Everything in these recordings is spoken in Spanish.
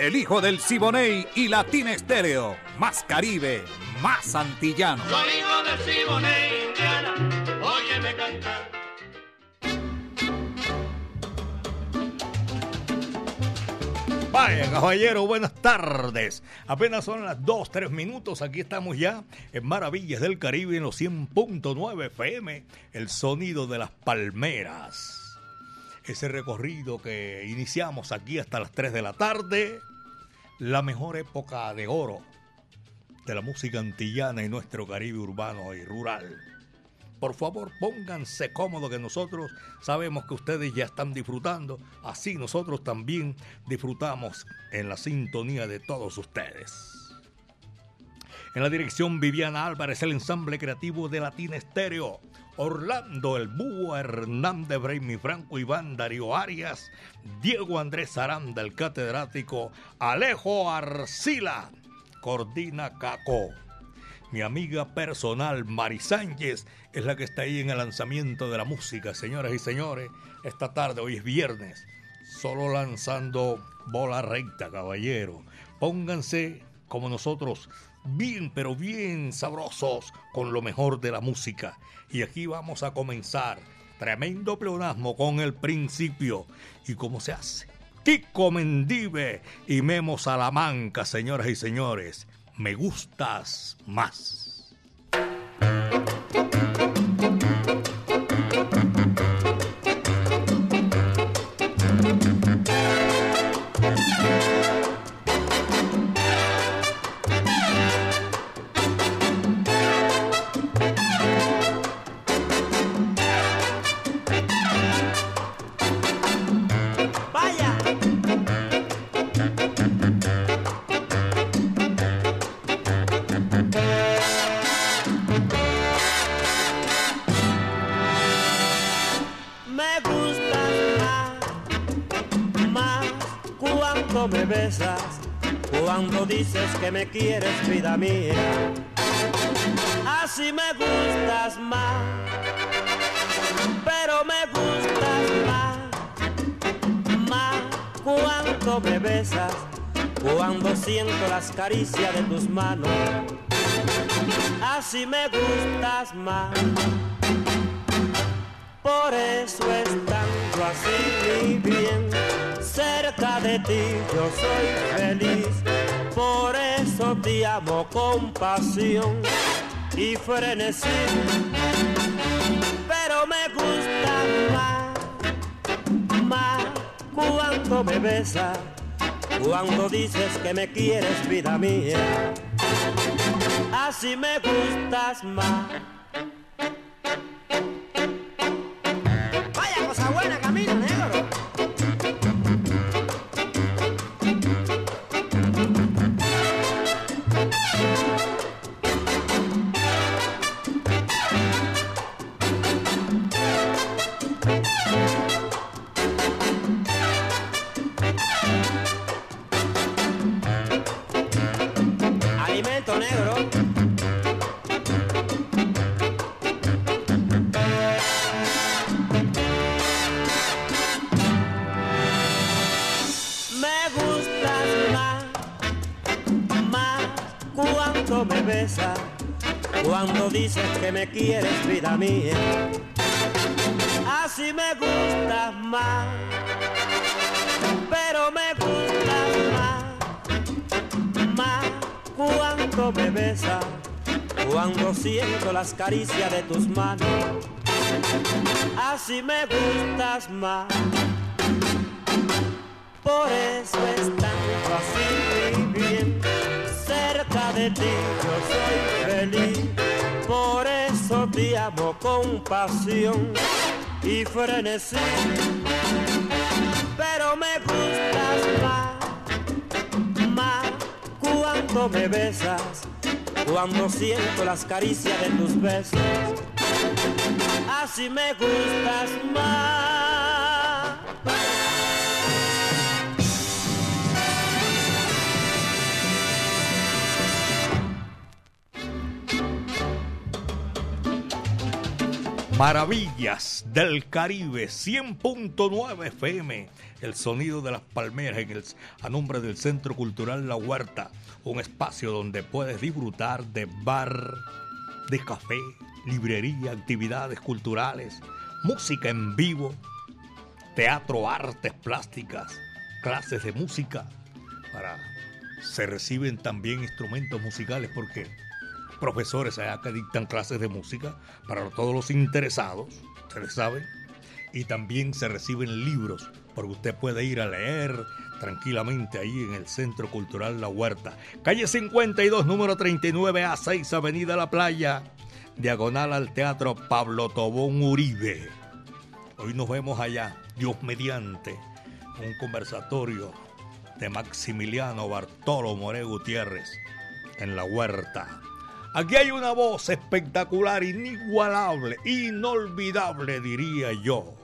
El hijo del Siboney y Latina Estéreo. Más Caribe, más antillano. Soy hijo del Siboney, Indiana. Óyeme cantar. Vaya, caballero, buenas tardes. Apenas son las 2, 3 minutos. Aquí estamos ya en Maravillas del Caribe en los 100.9 FM. El sonido de las palmeras. Ese recorrido que iniciamos aquí hasta las 3 de la tarde la mejor época de oro de la música antillana y nuestro Caribe urbano y rural. Por favor, pónganse cómodos que nosotros sabemos que ustedes ya están disfrutando, así nosotros también disfrutamos en la sintonía de todos ustedes. En la dirección Viviana Álvarez, el ensamble creativo de Latina Estéreo. Orlando El Búho, Hernández Braymi Franco, Iván Darío Arias, Diego Andrés Aranda, el catedrático, Alejo Arcila, Cordina Caco. Mi amiga personal Mari Sánchez es la que está ahí en el lanzamiento de la música, señoras y señores. Esta tarde, hoy es viernes, solo lanzando bola recta, caballero. Pónganse como nosotros bien, pero bien sabrosos con lo mejor de la música. Y aquí vamos a comenzar. Tremendo pleonasmo con el principio. ¿Y cómo se hace? Kiko Mendive y Memo Salamanca, señoras y señores. Me gustas más. Las caricias de tus manos. Así me gustas más. Por eso estando así mi bien, cerca de ti yo soy feliz por eso te amo con pasión y frenesí. Pero me gusta más, más cuando me besas, cuando dices que me quieres, vida mía. Así me gustas más. Me quieres, vida mía. Así me gustas más, pero me gustas más, más cuando me besas, cuando siento las caricias de tus manos. Así me gustas más. Por eso estando así bien, cerca de ti yo soy feliz por eso te amo con pasión y frenesí. Pero me gustas más, más cuando me besas, cuando siento las caricias de tus besos. Así me gustas más. Maravillas del Caribe, 100.9 FM, el sonido de las palmeras en el, a nombre del Centro Cultural La Huerta, un espacio donde puedes disfrutar de bar, de café, librería, actividades culturales, música en vivo, teatro, artes plásticas, clases de música. Para se reciben también instrumentos musicales porque profesores allá que dictan clases de música para todos los interesados, ustedes saben, y también se reciben libros, porque usted puede ir a leer tranquilamente ahí en el Centro Cultural La Huerta. Calle 52, número 39 a 6, Avenida La Playa, diagonal al Teatro Pablo Tobón Uribe. Hoy nos vemos allá, Dios mediante, un conversatorio de Maximiliano Bartolo More Gutiérrez en La Huerta. Aquí hay una voz espectacular, inigualable, inolvidable, diría yo.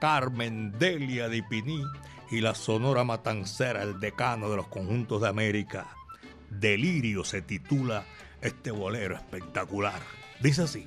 Carmen Delia de Piní y la Sonora Matancera, el decano de los conjuntos de América. Delirio se titula este bolero espectacular. Dice así.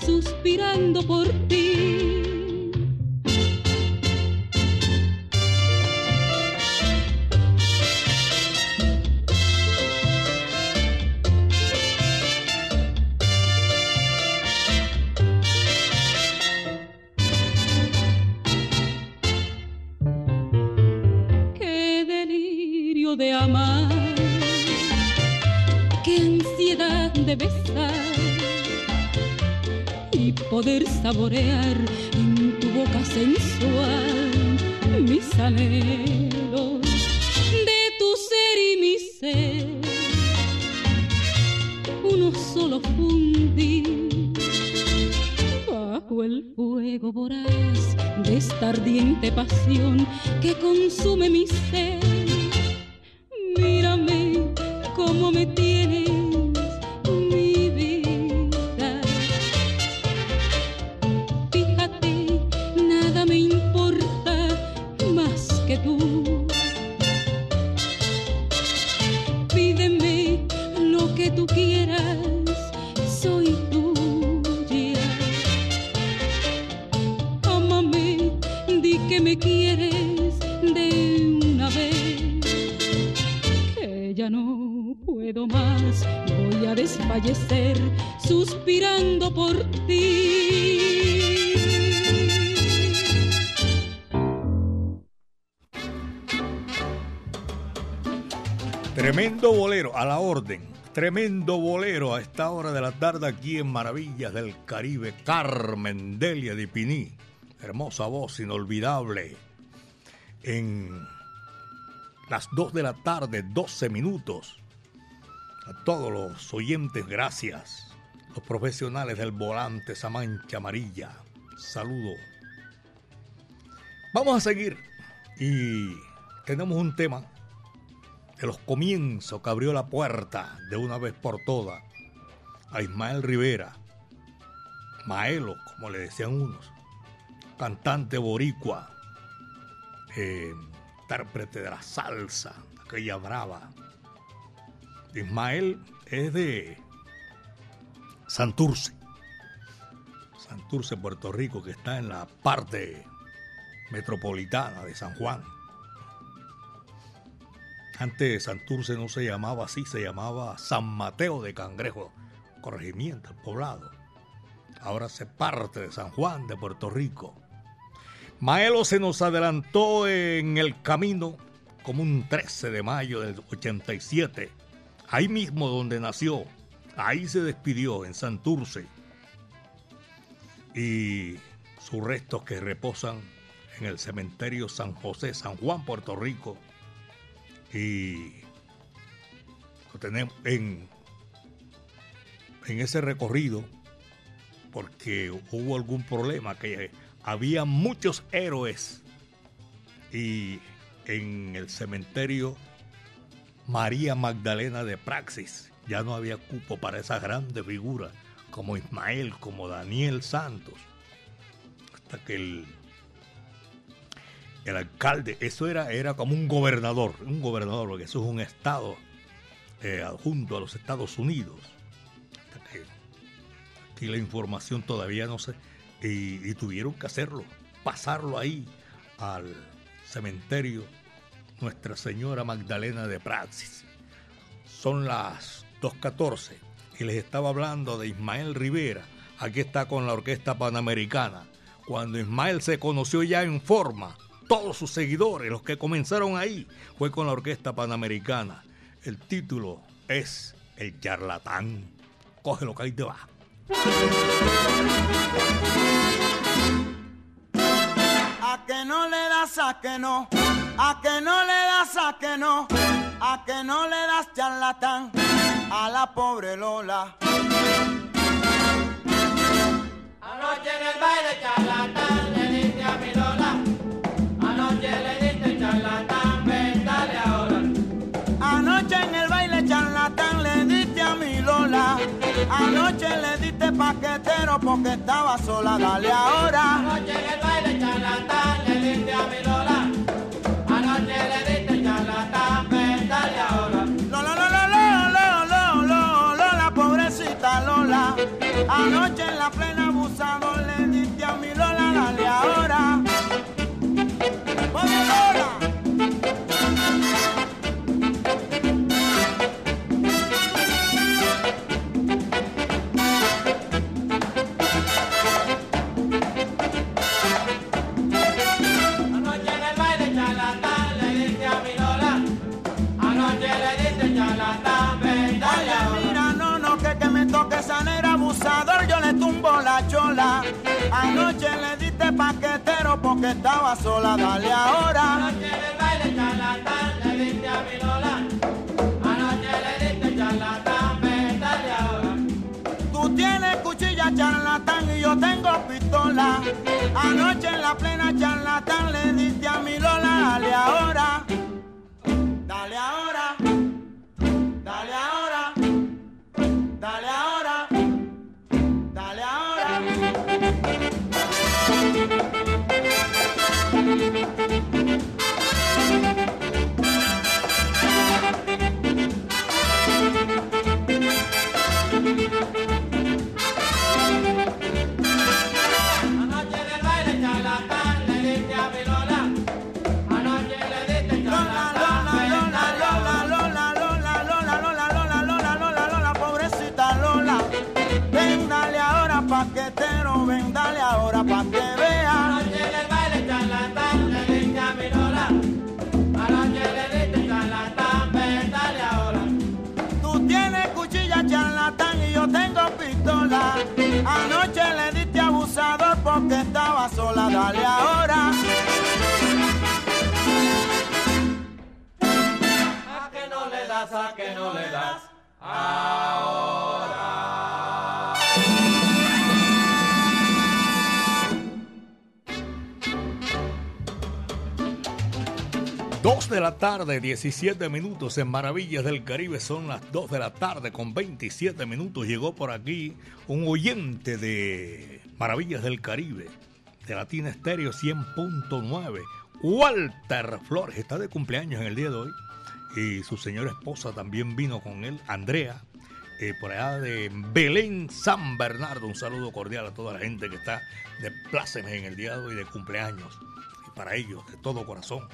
suspirando por ti. Tremendo bolero, a la orden. Tremendo bolero a esta hora de la tarde aquí en Maravillas del Caribe. Carmen Delia de Piní. Hermosa voz, inolvidable. En las 2 de la tarde, 12 minutos. A todos los oyentes, gracias. Los profesionales del volante, esa mancha amarilla. Saludo. Vamos a seguir. Y tenemos un tema de los comienzos que abrió la puerta de una vez por todas a Ismael Rivera, Maelo, como le decían unos, cantante boricua, eh, intérprete de la salsa, aquella brava. Ismael es de Santurce, Santurce, Puerto Rico, que está en la parte metropolitana de San Juan. Antes Santurce no se llamaba así, se llamaba San Mateo de Cangrejo, corregimiento, el poblado. Ahora se parte de San Juan de Puerto Rico. Maelo se nos adelantó en el camino como un 13 de mayo del 87, ahí mismo donde nació, ahí se despidió en Santurce. Y sus restos que reposan en el cementerio San José, San Juan, Puerto Rico. Y lo tenemos en, en ese recorrido porque hubo algún problema que había muchos héroes y en el cementerio María Magdalena de Praxis ya no había cupo para esas grandes figuras como Ismael, como Daniel Santos. Hasta que el, el alcalde, eso era, era como un gobernador, un gobernador, porque eso es un estado eh, adjunto a los Estados Unidos. Que aquí la información todavía no sé y tuvieron que hacerlo, pasarlo ahí al cementerio Nuestra Señora Magdalena de Praxis. Son las 2.14 y les estaba hablando de Ismael Rivera. Aquí está con la Orquesta Panamericana. Cuando Ismael se conoció ya en forma, todos sus seguidores, los que comenzaron ahí, fue con la Orquesta Panamericana. El título es El charlatán. Cógelo que ahí te va. A que no le das a que no, a que no le das a que no, a que no le das charlatán a la pobre Lola. Anoche en el baile charlatán le diste a mi Lola. Anoche charlatán, ahora. En el baile charlatán le diste a mi Lola. Anoche le diste paquetero porque estaba sola, dale ahora. Anoche en el baile charlatán le diste a mi Lola. Anoche le diste charlatán, ven dale ahora. Lola, Lola, Lola, Lola, Lola, Lola, pobrecita Lola. Anoche en la plena abusador le diste a mi Lola, dale ahora. Pobre Lola. Thank you. Anoche le diste paquetero porque estaba sola, dale ahora. Anoche en el baile charlatán le diste a mi Lola. Anoche le diste charlatán, ven dale ahora. Tú tienes cuchilla charlatán y yo tengo pistola. Anoche en la plena charlatán le diste a mi Lola, dale ahora. Dale ahora. Dale ahora. Dale ahora. a darle ahora. A que no le das, a que no le das, ahora. Dos de la tarde, 17 minutos en Maravillas del Caribe. Son las 2 de la tarde con 27 minutos. Llegó por aquí un oyente de Maravillas del Caribe de Latina Estéreo 100.9. Walter Flores está de cumpleaños en el día de hoy. Y su señora esposa también vino con él, Andrea, eh, por allá de Belén San Bernardo. Un saludo cordial a toda la gente que está de plácemes en el día de hoy de cumpleaños. Y para ellos, de todo corazón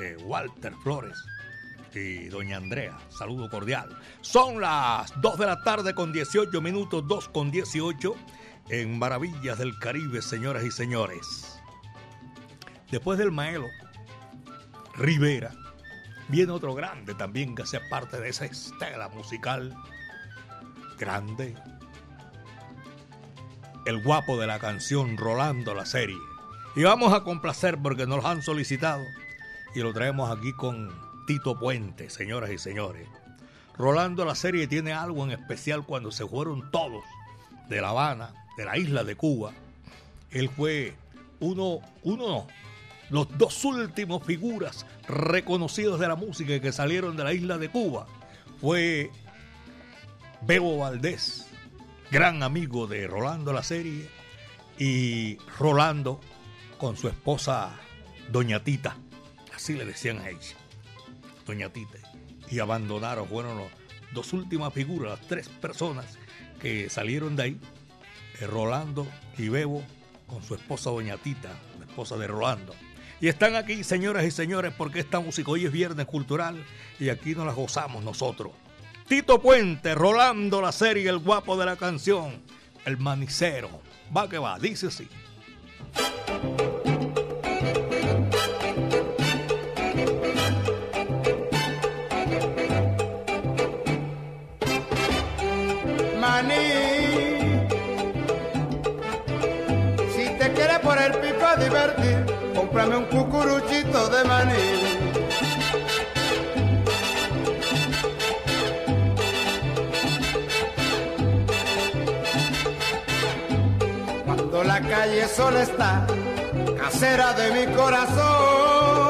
eh, Walter Flores y doña Andrea. Saludo cordial. Son las 2 de la tarde con 18 minutos, 2 con 18 en Maravillas del Caribe, señoras y señores. Después del Maelo, Rivera, viene otro grande también que hace parte de esa estela musical grande. El guapo de la canción Rolando la serie. Y vamos a complacer porque nos lo han solicitado y lo traemos aquí con Tito Puente, señoras y señores. Rolando la serie tiene algo en especial cuando se fueron todos de La Habana, de la isla de Cuba. Él fue uno, uno no, los dos últimos figuras reconocidos de la música que salieron de la isla de Cuba. Fue Bebo Valdés, gran amigo de Rolando la serie, y Rolando con su esposa Doña Tita así le decían a ella, Doña Tite. Y abandonaron, fueron las dos últimas figuras, las tres personas que salieron de ahí, eh, Rolando y Bebo, con su esposa Doña Tita, la esposa de Rolando. Y están aquí, señoras y señores, porque esta música hoy es viernes cultural y aquí nos la gozamos nosotros. Tito Puente, Rolando la serie, el guapo de la canción, el manicero. Va que va, dice así. Divertir, cómprame un cucuruchito de maní. Cuando la calle sola está, casera de mi corazón.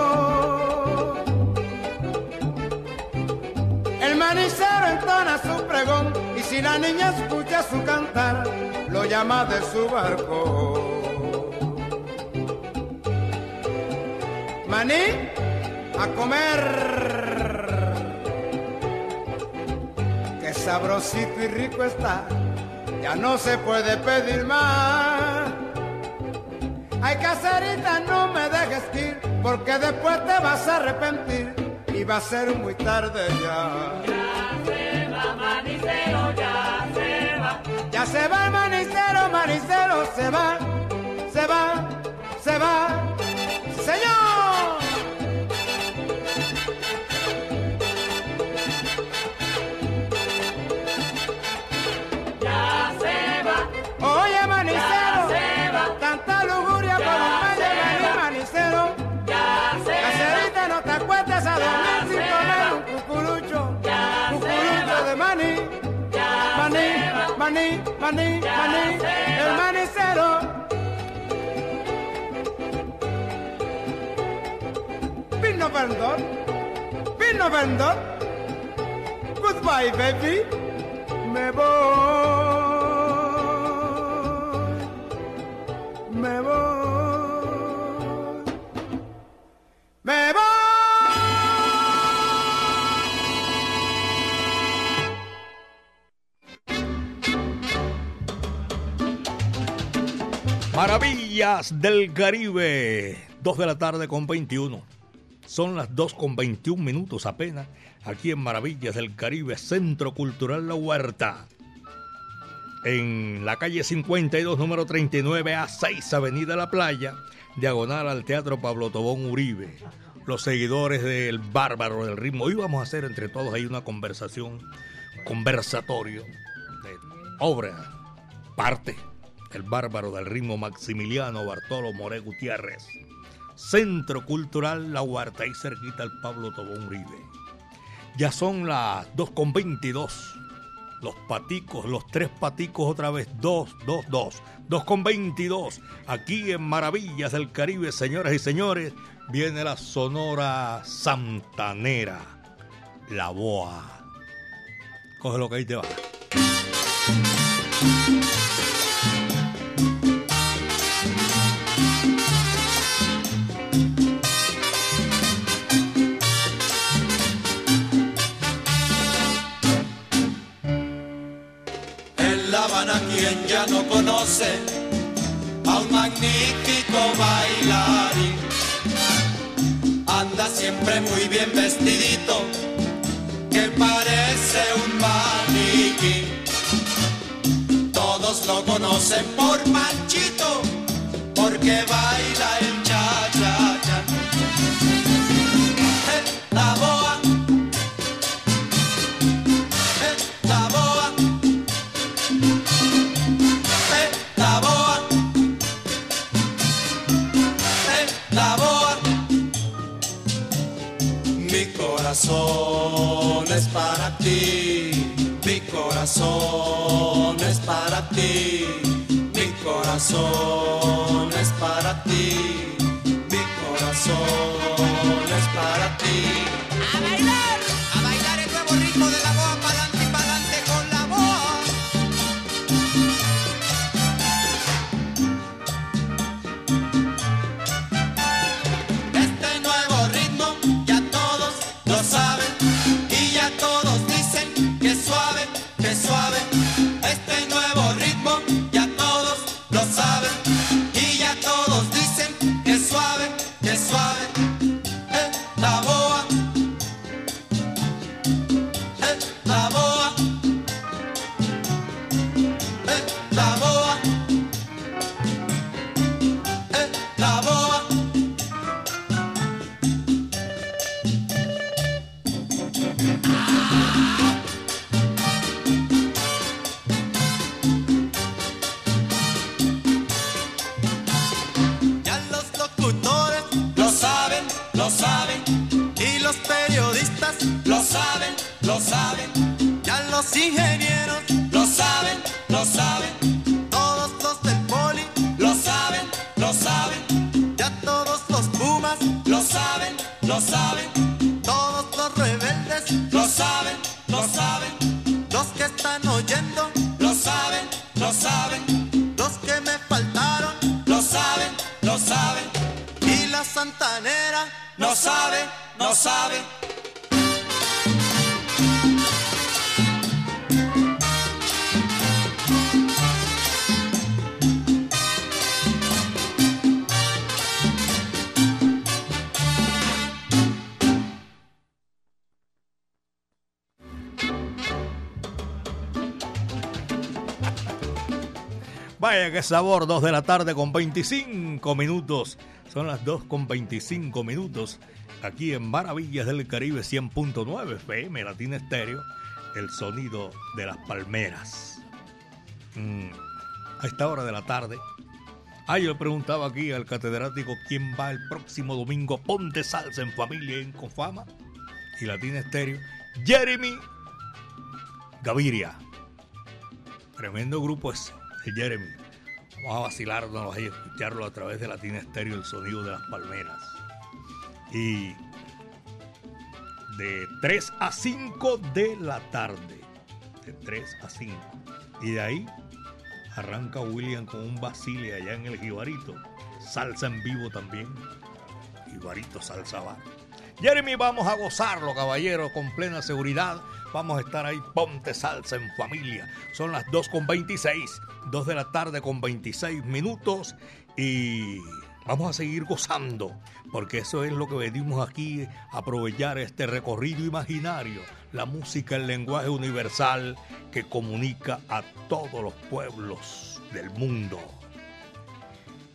El manicero entona su pregón y si la niña escucha su cantar, lo llama de su barco. Maní a comer. Qué sabrosito y rico está, ya no se puede pedir más. Ay, caserita, no me dejes ir, porque después te vas a arrepentir y va a ser muy tarde ya. Ya se va, manicero, ya se va. Ya se va el manicero, manicero, se va, se va, se va. Maní, maní, el manicero. Vino vendor, vino vendor. Goodbye, baby. Me voy, me voy, me voy. Maravillas del Caribe. 2 de la tarde con 21. Son las 2 con 21 minutos apenas. Aquí en Maravillas del Caribe, Centro Cultural La Huerta. En la calle 52, número 39 a 6, Avenida La Playa, diagonal al Teatro Pablo Tobón Uribe. Los seguidores del Bárbaro del Ritmo. Hoy vamos a hacer entre todos ahí una conversación, conversatorio de obra, parte el bárbaro del ritmo Maximiliano Bartolo More Gutiérrez. Centro Cultural La Huerta, ahí cerquita al Pablo Tobón Uribe. Ya son las 2.22. los paticos, los tres paticos otra vez, dos, dos, dos, dos con veintidós. Aquí en Maravillas del Caribe, señoras y señores, viene la Sonora Santanera, la Boa. Coge lo que ahí te va. Magnífico bailarín. Anda siempre muy bien vestidito, que parece un maniquí. Todos lo conocen por Manchito, porque baila el corazón es para ti, mi corazón es para ti, mi corazón es para ti, mi corazón es para ti. Sabor, 2 de la tarde con 25 minutos. Son las 2 con 25 minutos. Aquí en Maravillas del Caribe 100.9 FM Latina Estéreo. El sonido de las palmeras. Mm, a esta hora de la tarde. Ah, yo le preguntaba aquí al catedrático quién va el próximo domingo. Ponte salsa en familia en Confama. Y Latina Estéreo. Jeremy Gaviria. Tremendo grupo ese, el Jeremy. Vamos a vacilarnos ahí, escucharlo a través de Latina Estéreo, el sonido de las palmeras. Y de 3 a 5 de la tarde. De 3 a 5. Y de ahí arranca William con un Basile allá en el Jibarito. Salsa en vivo también. Jibarito Salsa Bar. Jeremy, vamos a gozarlo, caballero, con plena seguridad. Vamos a estar ahí, ponte salsa en familia. Son las 2 con 26, 2 de la tarde con 26 minutos. Y vamos a seguir gozando, porque eso es lo que venimos aquí, aprovechar este recorrido imaginario. La música, el lenguaje universal que comunica a todos los pueblos del mundo.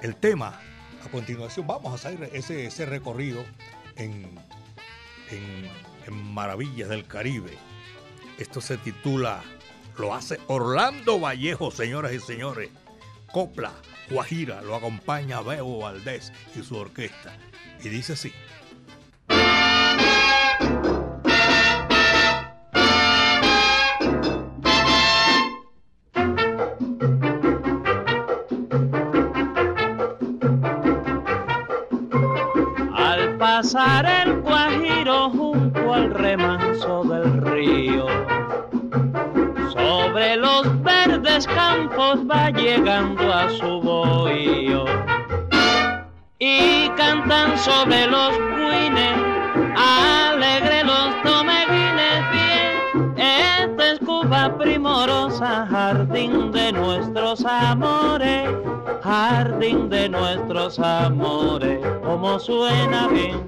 El tema, a continuación, vamos a hacer ese, ese recorrido en, en, en Maravillas del Caribe. Esto se titula, lo hace Orlando Vallejo, señoras y señores. Copla, Guajira, lo acompaña Bebo Valdés y su orquesta. Y dice así. Al pasar el Guajiro Sobre los verdes campos va llegando a su bohío. Y cantan sobre los cuines, alegre los tomeguines bien. Esta es Cuba primorosa, jardín de nuestros amores, jardín de nuestros amores, como suena bien.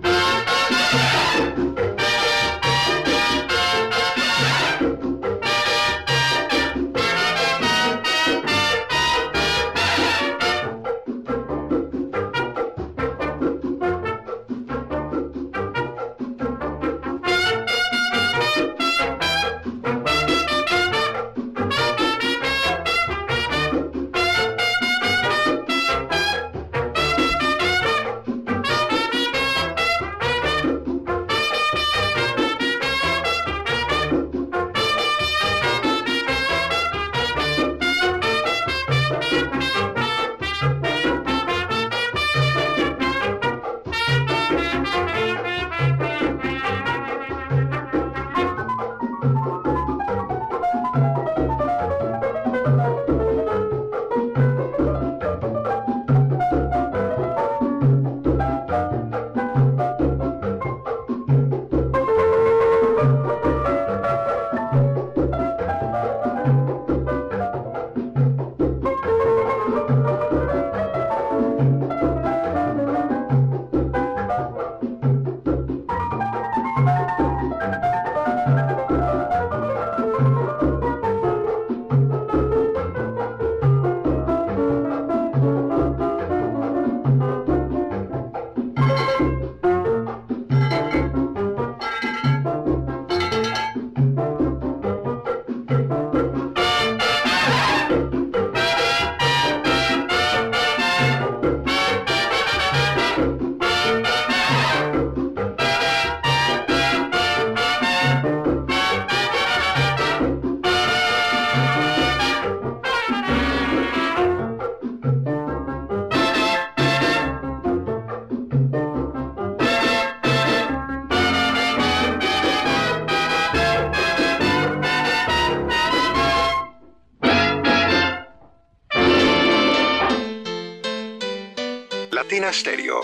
Stereo,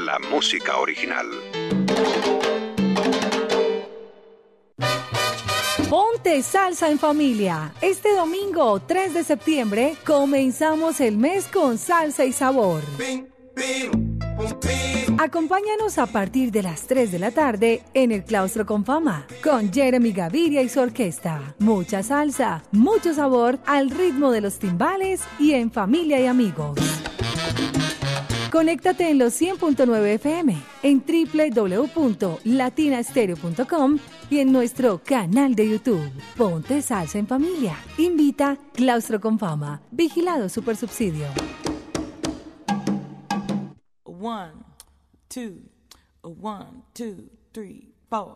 la música original. Ponte salsa en familia. Este domingo 3 de septiembre comenzamos el mes con salsa y sabor. Acompáñanos a partir de las 3 de la tarde en el Claustro con Fama con Jeremy Gaviria y su orquesta. Mucha salsa, mucho sabor al ritmo de los timbales y en familia y amigos. Conéctate en los 100.9 FM, en www.latinastereo.com y en nuestro canal de YouTube. Ponte salsa en familia. Invita Claustro con Fama. Vigilado Super Subsidio. One, two, one, two, three, four.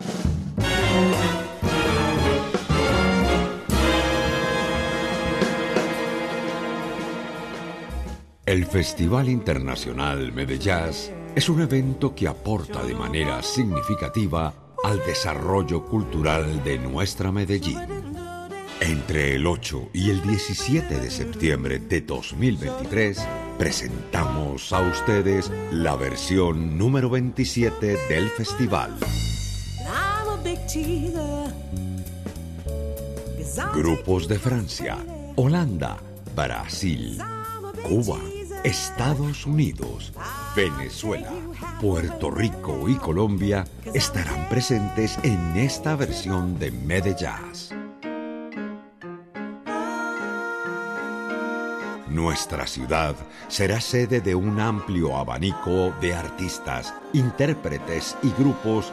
El Festival Internacional Medellín es un evento que aporta de manera significativa al desarrollo cultural de nuestra Medellín. Entre el 8 y el 17 de septiembre de 2023 presentamos a ustedes la versión número 27 del festival. Grupos de Francia, Holanda, Brasil, Cuba, Estados Unidos, Venezuela, Puerto Rico y Colombia estarán presentes en esta versión de Medellín. Nuestra ciudad será sede de un amplio abanico de artistas, intérpretes y grupos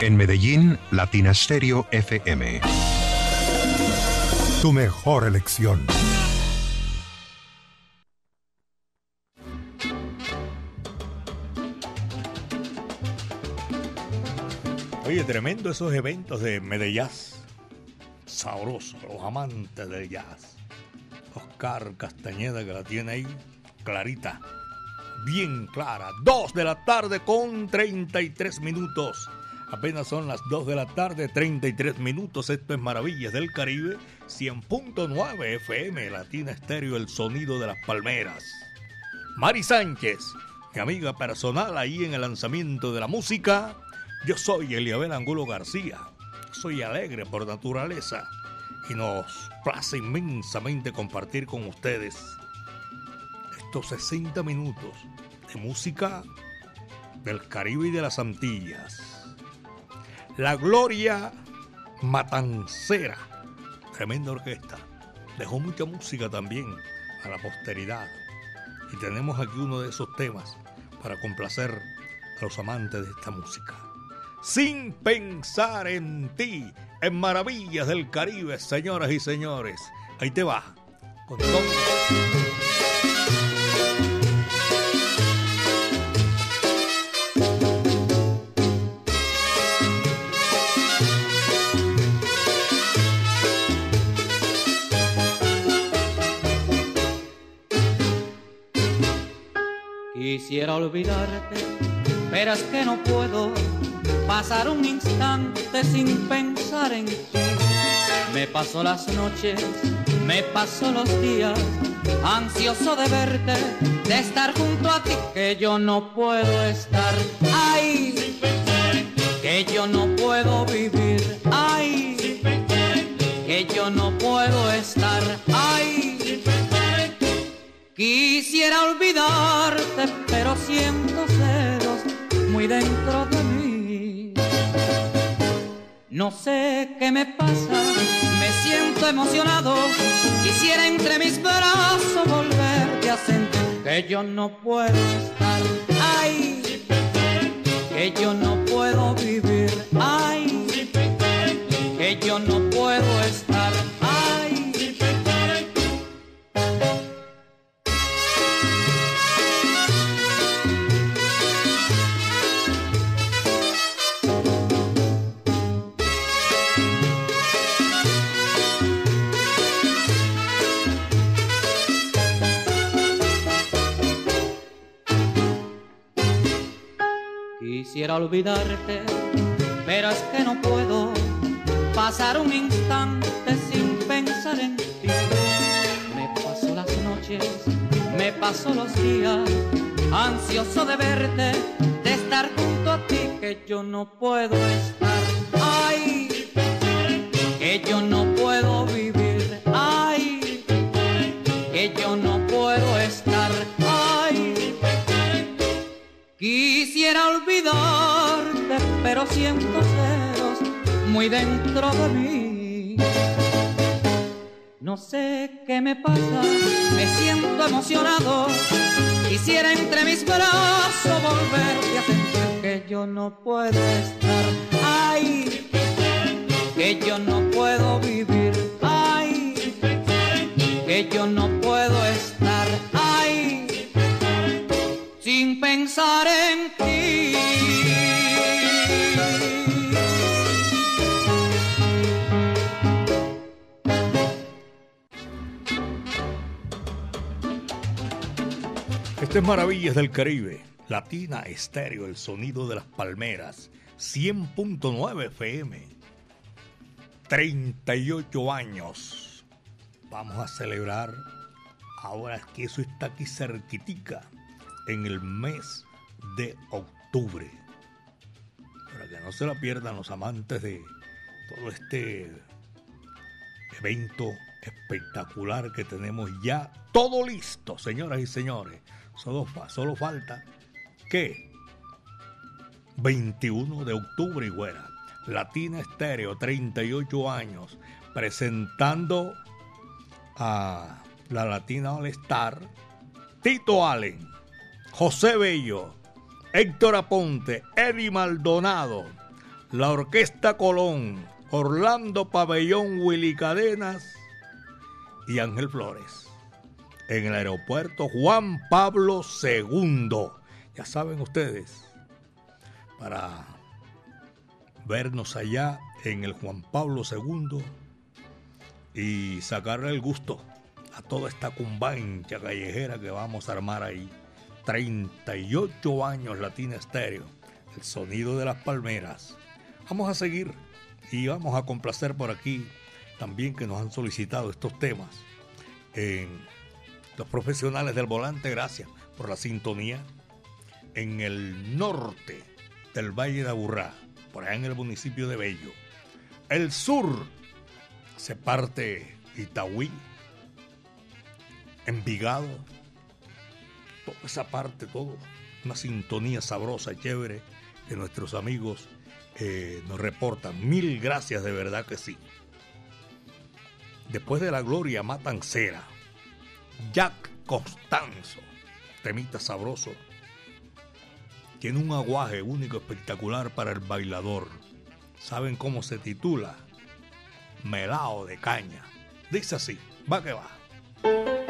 En Medellín, Latina Stereo FM. Tu mejor elección. Oye, tremendo esos eventos de Medellín. Sabroso, los amantes del jazz. Oscar Castañeda que la tiene ahí clarita, bien clara. Dos de la tarde con 33 minutos. Apenas son las 2 de la tarde, 33 minutos. Esto es Maravillas del Caribe, 100.9 FM, Latina Estéreo, el sonido de las palmeras. Mari Sánchez, mi amiga personal ahí en el lanzamiento de la música. Yo soy Eliabel Angulo García. Soy alegre por naturaleza y nos place inmensamente compartir con ustedes estos 60 minutos de música del Caribe y de las Antillas. La Gloria Matancera, tremenda orquesta, dejó mucha música también a la posteridad. Y tenemos aquí uno de esos temas para complacer a los amantes de esta música. Sin pensar en ti, en Maravillas del Caribe, señoras y señores. Ahí te va. Olvidarte, pero es que no puedo pasar un instante sin pensar en ti. Me paso las noches, me paso los días, ansioso de verte, de estar junto a ti, que yo no puedo estar ahí, que yo no puedo vivir ahí, que yo no puedo estar ahí. Quisiera olvidarte, pero siento celos muy dentro de mí. No sé qué me pasa, me siento emocionado. Quisiera entre mis brazos volverte a sentir que yo no puedo estar ahí, que yo no puedo vivir ahí, Quisiera olvidarte, pero es que no puedo pasar un instante sin pensar en ti. Me paso las noches, me paso los días, ansioso de verte, de estar junto a ti, que yo no puedo estar ahí, que yo no puedo vivir ahí, que yo no Quisiera olvidarte, pero siento celos muy dentro de mí. No sé qué me pasa, me siento emocionado. Quisiera entre mis brazos volverte a sentir que yo no puedo estar ahí, que yo no puedo vivir ahí, que yo no puedo estar ahí sin pensar en Este es Maravillas del Caribe, Latina Estéreo, el sonido de las palmeras, 100.9 FM, 38 años. Vamos a celebrar, ahora que eso está aquí cerquitica, en el mes de octubre. Para que no se la pierdan los amantes de todo este evento espectacular que tenemos ya todo listo, señoras y señores. Solo, falta que 21 de octubre, güera. Latina Estéreo, 38 años, presentando a la Latina All Star, Tito Allen, José Bello, Héctor Aponte, Eddie Maldonado, la Orquesta Colón, Orlando Pabellón Willy Cadenas y Ángel Flores. En el aeropuerto Juan Pablo II. Ya saben ustedes, para vernos allá en el Juan Pablo II y sacarle el gusto a toda esta cumbancha callejera que vamos a armar ahí. 38 años Latina Estéreo, el sonido de las palmeras. Vamos a seguir y vamos a complacer por aquí también que nos han solicitado estos temas. Los profesionales del volante, gracias por la sintonía. En el norte del Valle de Aburrá, por allá en el municipio de Bello. El sur se parte Itaúí, Envigado, esa parte, todo, una sintonía sabrosa, chévere, que nuestros amigos eh, nos reportan. Mil gracias, de verdad que sí. Después de la gloria matancera, Jack Constanzo, temita sabroso, tiene un aguaje único, espectacular para el bailador. ¿Saben cómo se titula? Melao de caña. Dice así, va que va.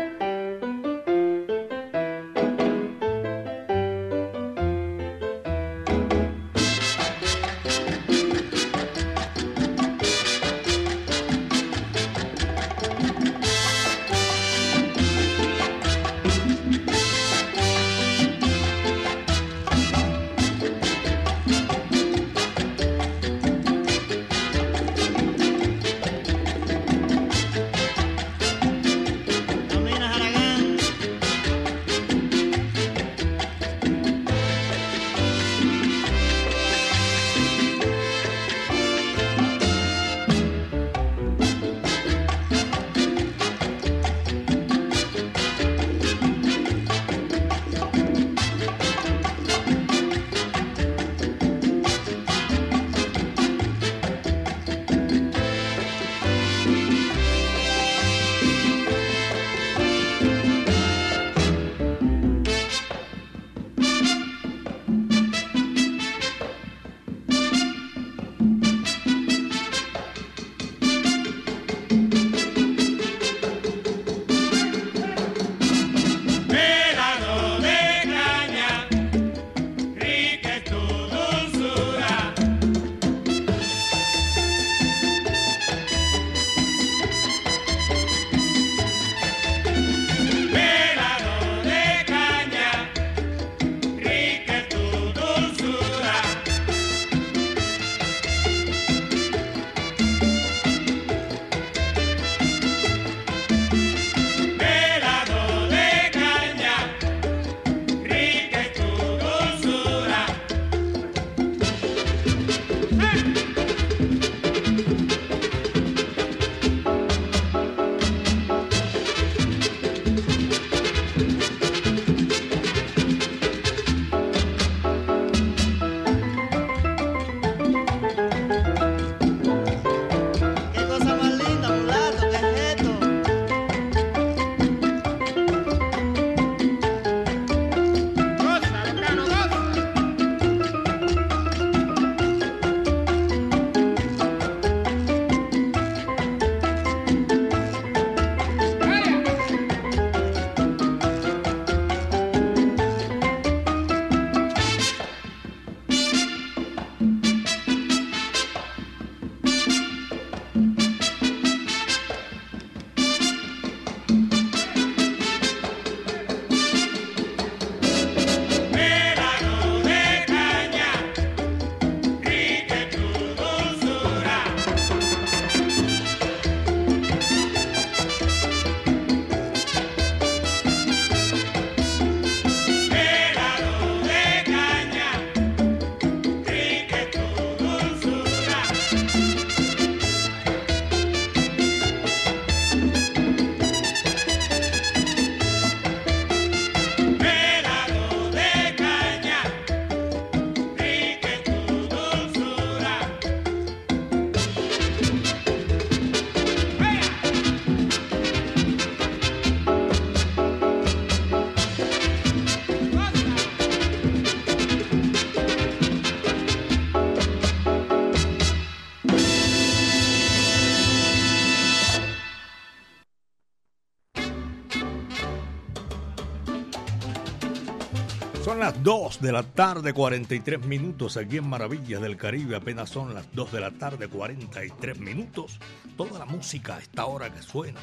2 de la tarde, 43 minutos aquí en Maravillas del Caribe. Apenas son las 2 de la tarde, 43 minutos. Toda la música a esta hora que suena,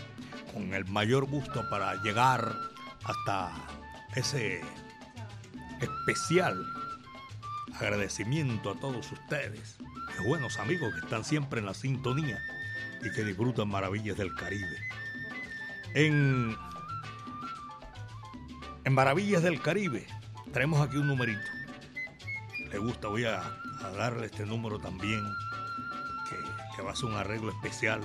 con el mayor gusto para llegar hasta ese especial agradecimiento a todos ustedes, buenos amigos que están siempre en la sintonía y que disfrutan Maravillas del Caribe. En, en Maravillas del Caribe Traemos aquí un numerito. Le gusta, voy a, darle este número también, que, va a ser un arreglo especial.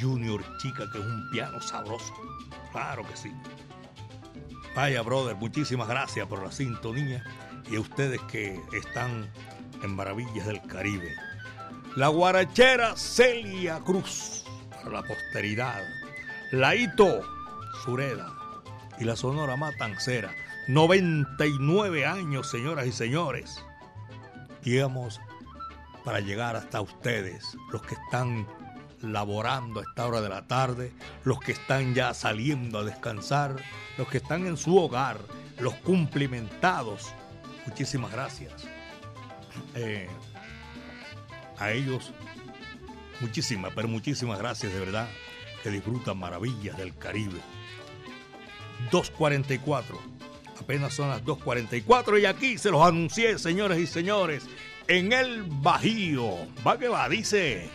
Junior Chica, que es un piano sabroso. Claro que sí. Vaya, brother, muchísimas gracias por la sintonía y a ustedes que están en Maravillas del Caribe. La guarachera Celia Cruz, para la posteridad. Laito Sureda y la Sonora Matancera. 99 años, señoras y señores. Llegamos para llegar hasta ustedes, los que están laborando a esta hora de la tarde, los que están ya saliendo a descansar, los que están en su hogar, los cumplimentados. Muchísimas gracias. Eh, a ellos, muchísimas, pero muchísimas gracias de verdad, que disfrutan maravillas del Caribe. 244 Apenas son las 2.44 y aquí se los anuncié, señores y señores, en el Bajío. Va que va, dice.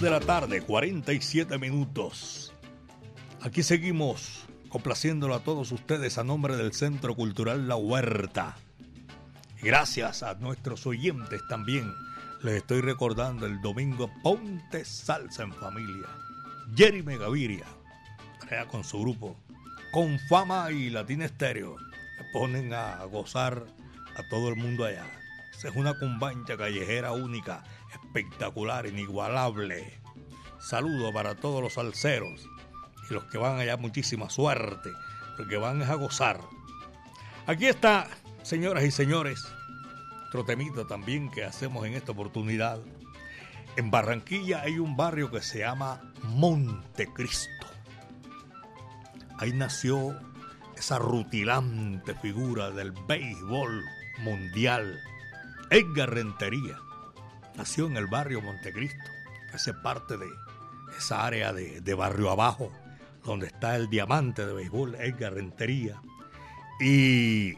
De la tarde, 47 minutos. Aquí seguimos complaciéndolo a todos ustedes a nombre del Centro Cultural La Huerta. Gracias a nuestros oyentes también. Les estoy recordando el domingo Ponte Salsa en Familia. Jeremy Gaviria, crea con su grupo, con fama y Latina Estéreo. ponen a gozar a todo el mundo allá. Esa es una cumbancha callejera única, espectacular, inigualable. Saludo para todos los salseros y los que van allá, muchísima suerte, porque van a gozar. Aquí está, señoras y señores, otro temita también que hacemos en esta oportunidad. En Barranquilla hay un barrio que se llama Montecristo. Ahí nació esa rutilante figura del béisbol mundial, Edgar Rentería. Nació en el barrio Montecristo, que hace parte de esa área de, barrio abajo, donde está el diamante de béisbol, Edgar Rentería. Y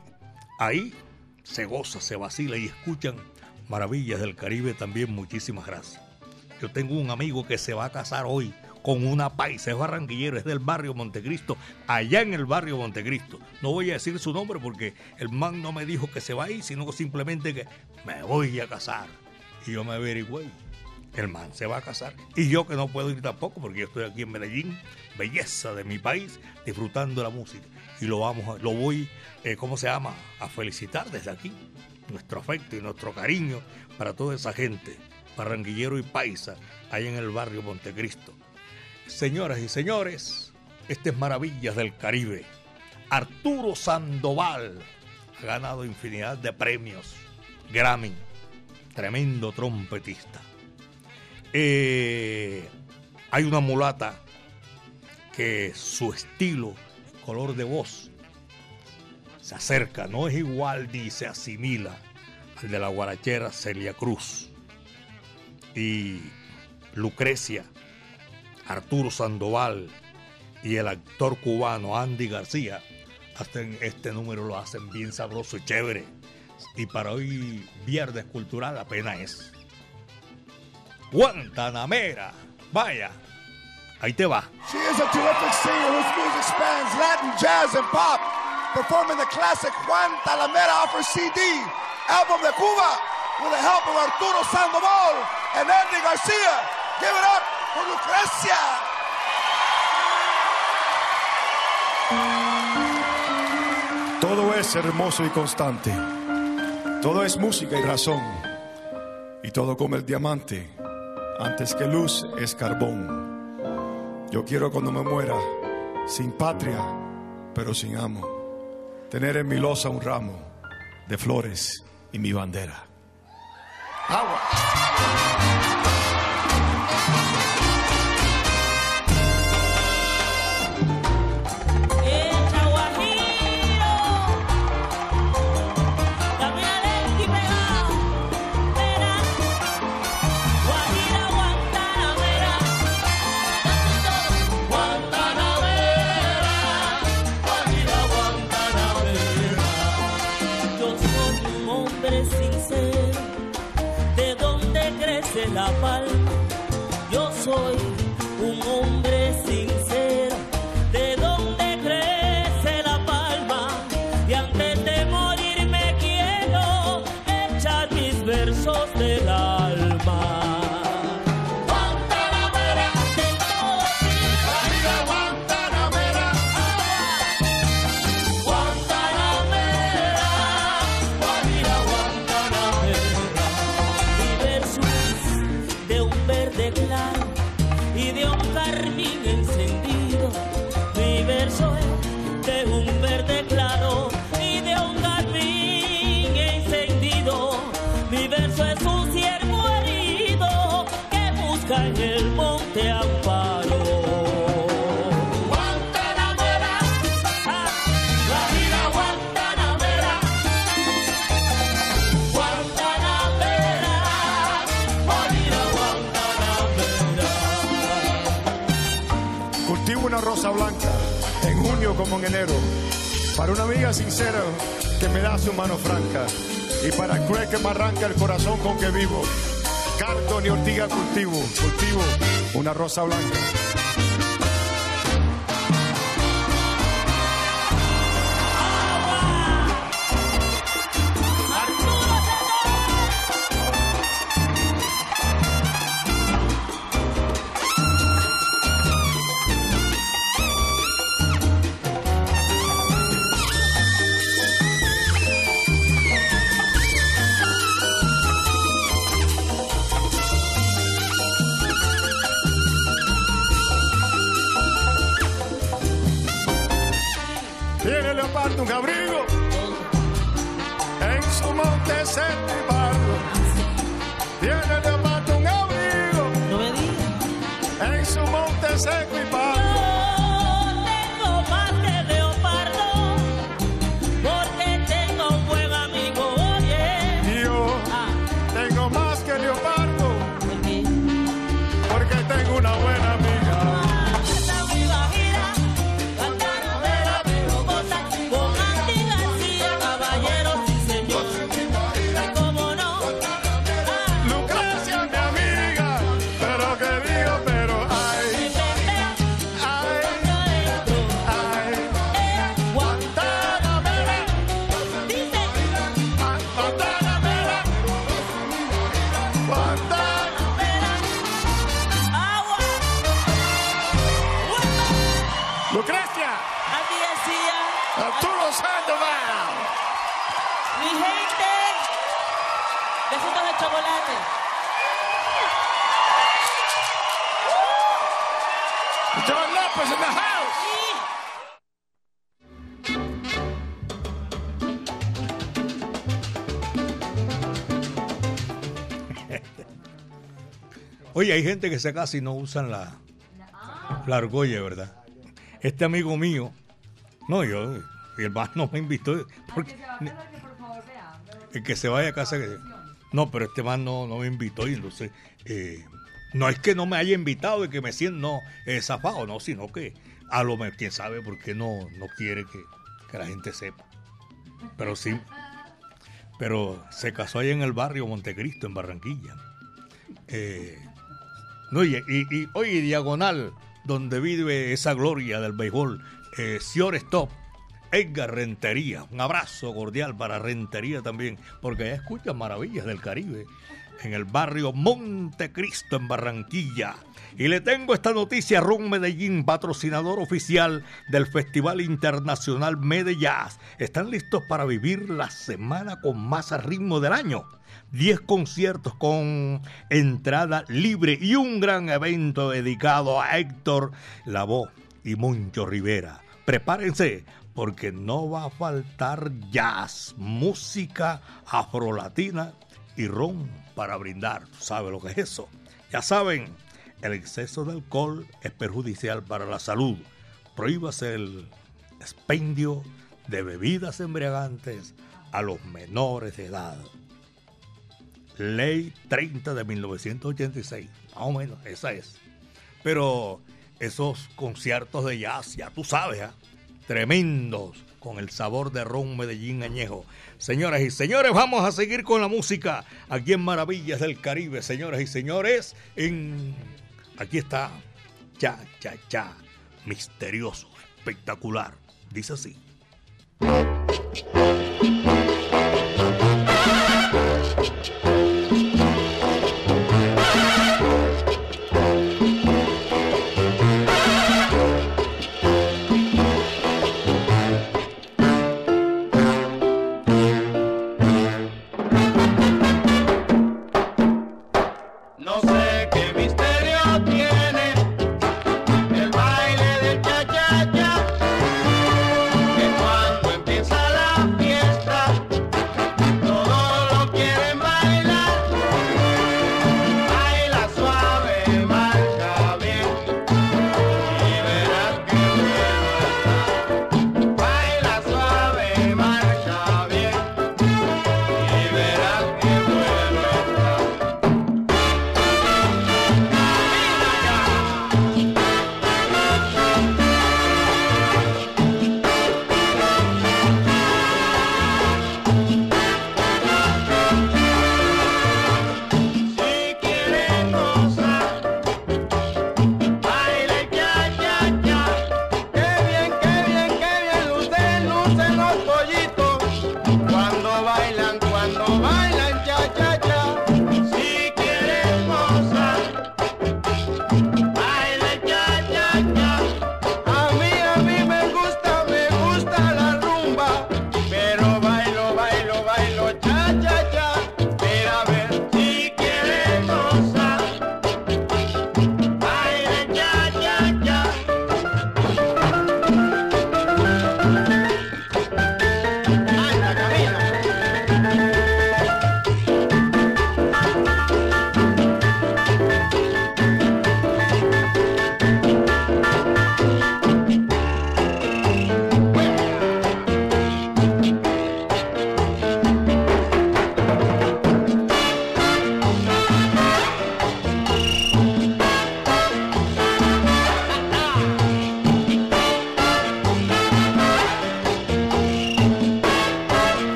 ahí se goza, se vacila y escuchan maravillas del Caribe también. Muchísimas gracias. Yo tengo un amigo que se va a casar hoy con una paisa, es barranquillero, es del barrio Montecristo, allá en el barrio Montecristo. No voy a decir su nombre porque el man no me dijo que se va a ir, sino simplemente que me voy a casar. Y yo me averigüé. El man se va a casar. Y yo que no puedo ir tampoco porque yo estoy aquí en Medellín, belleza de mi país, disfrutando la música. Y lo vamos a, lo voy, eh, ¿cómo se llama? A felicitar desde aquí. Nuestro afecto y nuestro cariño para toda esa gente, barranquillero y paisa, ahí en el barrio Montecristo. Señoras y señores, este es Maravillas del Caribe. Arturo Sandoval ha ganado infinidad de premios. Grammy, tremendo trompetista. Eh, hay una mulata que su estilo, color de voz, se acerca, no es igual ni se asimila al de la guarachera Celia Cruz. Y Lucrecia, Arturo Sandoval y el actor cubano Andy García, hacen este número lo hacen bien sabroso y chévere. Y para hoy, viernes cultural, apenas es. Guantanamera. Vaya, ahí te va. She is a terrific singer whose music spans Latin, jazz, and pop, performing the classic Juan Talamera off her CD, album de Cuba, with the help of Arturo Sandoval and Andy Garcia. Give it up for Lucrecia. Todo es hermoso y constante. Todo es música y razón. Y todo como el diamante. Antes que luz es carbón. Yo quiero cuando me muera, sin patria, pero sin amo, tener en mi losa un ramo de flores y mi bandera. Agua. Yo soy un hombre sincero, como en enero. Para una amiga sincera que me da su mano franca. Y para el cruel que me arranca el corazón con que vivo. Cardo ni ortiga cultivo. Cultivo una rosa blanca. En su Oye, hay gente que se casa y no usan la, la argolla, ¿verdad? Este amigo mío, no, yo, y el más no me invitó. Porque, el que se vaya a casa. que- No, pero este man no, no me invitó y entonces. eh, no es que no me haya invitado y que me siento no, eh, zafado, no, sino que a lo mejor, quién sabe por qué no, no quiere que, que la gente sepa. Pero sí. Pero se casó allá en el barrio Montecristo, en Barranquilla. Eh, no, y, y, y, oye, diagonal, donde vive esa gloria del béisbol, eh, Sior Stop, Edgar Rentería. Un abrazo cordial para Rentería también, porque allá escuchan maravillas del Caribe, en el barrio Montecristo, en Barranquilla. Y le tengo esta noticia Ron Medellín, patrocinador oficial del Festival Internacional Medellín. Están listos para vivir la semana con más ritmo del año. 10 conciertos con entrada libre y un gran evento dedicado a Héctor Lavoe y Moncho Rivera. Prepárense porque no va a faltar jazz, música afrolatina y ron para brindar. ¿Tú sabes lo que es eso? Ya saben, el exceso de alcohol es perjudicial para la salud. Prohíbase el expendio de bebidas embriagantes a los menores de edad. Ley 30 de 1986. Más o menos, esa es. Pero esos conciertos de jazz, ya tú sabes, ¿ah? Tremendos, con el sabor de ron Medellín añejo. Señoras y señores, vamos a seguir con la música aquí en Maravillas del Caribe, señoras y señores. En... Aquí está, cha, cha, cha, misterioso, espectacular. Dice así.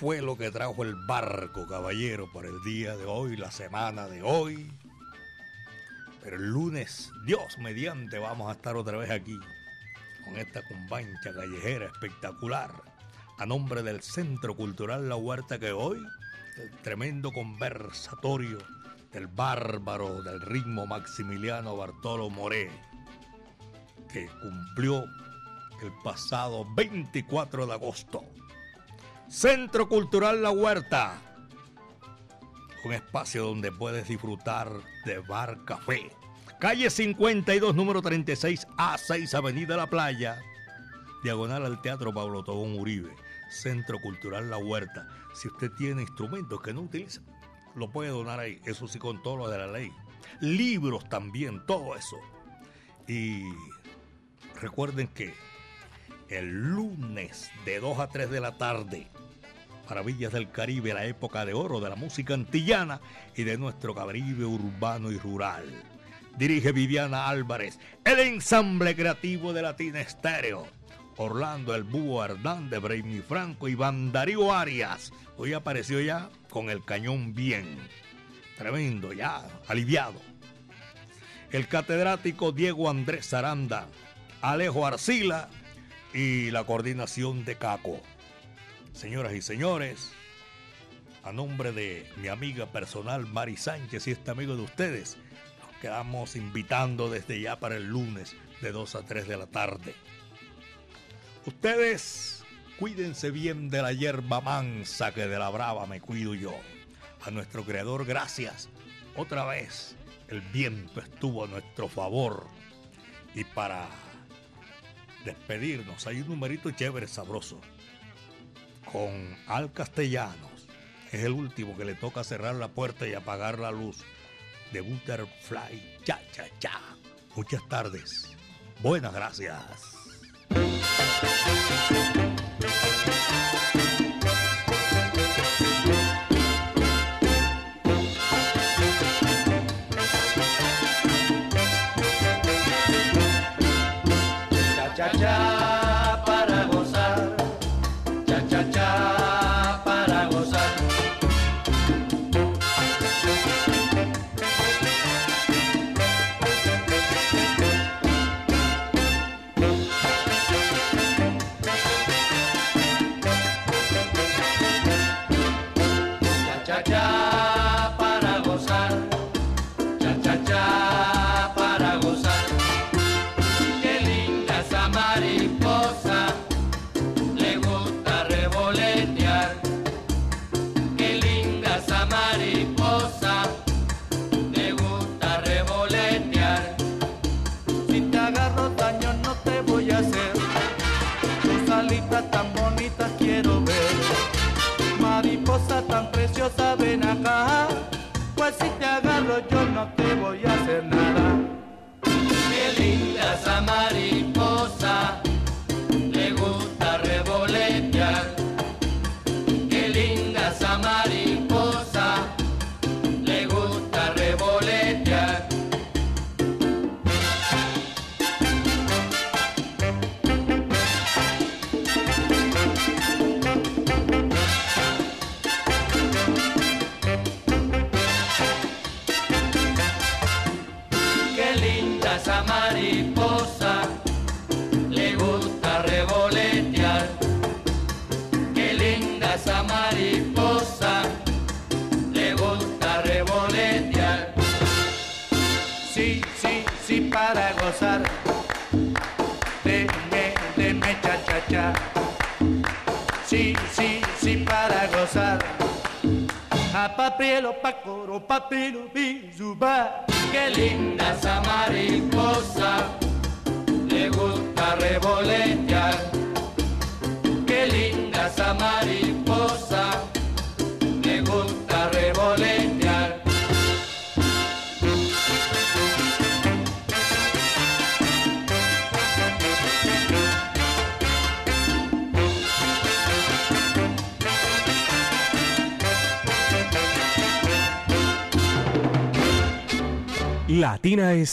Fue lo que trajo el barco, caballero, para el día de hoy, la semana de hoy. Pero el lunes, Dios mediante, vamos a estar otra vez aquí con esta combancha callejera espectacular a nombre del Centro Cultural La Huerta que hoy, el tremendo conversatorio del bárbaro del ritmo Maximiliano Bartolo Moré, que cumplió el pasado 24 de agosto. Centro Cultural La Huerta, un espacio donde puedes disfrutar de bar café. Calle 52, número 36, A6, Avenida La Playa, diagonal al Teatro Pablo Tobón Uribe, Centro Cultural La Huerta. Si usted tiene instrumentos que no utiliza, lo puede donar ahí, eso sí con todo lo de la ley. Libros también, todo eso. Y recuerden que el lunes de 2 a 3 de la tarde, Maravillas del Caribe, la época de oro de la música antillana y de nuestro Caribe urbano y rural. Dirige Viviana Álvarez, el ensamble creativo de Latina Estéreo. Orlando El Búho Hernández, Brainy Franco y Darío Arias. Hoy apareció ya con el cañón bien. Tremendo, ya aliviado. El catedrático Diego Andrés Aranda, Alejo Arcila y la coordinación de Caco. Señoras y señores, a nombre de mi amiga personal Mari Sánchez y este amigo de ustedes, nos quedamos invitando desde ya para el lunes de 2 a 3 de la tarde. Ustedes cuídense bien de la hierba mansa que de la brava me cuido yo. A nuestro creador, gracias. Otra vez, el viento estuvo a nuestro favor. Y para despedirnos, hay un numerito chévere, sabroso. Con Al Castellanos. Es el último que le toca cerrar la puerta y apagar la luz. De Butterfly. Cha, cha, cha. Muchas tardes. Buenas gracias.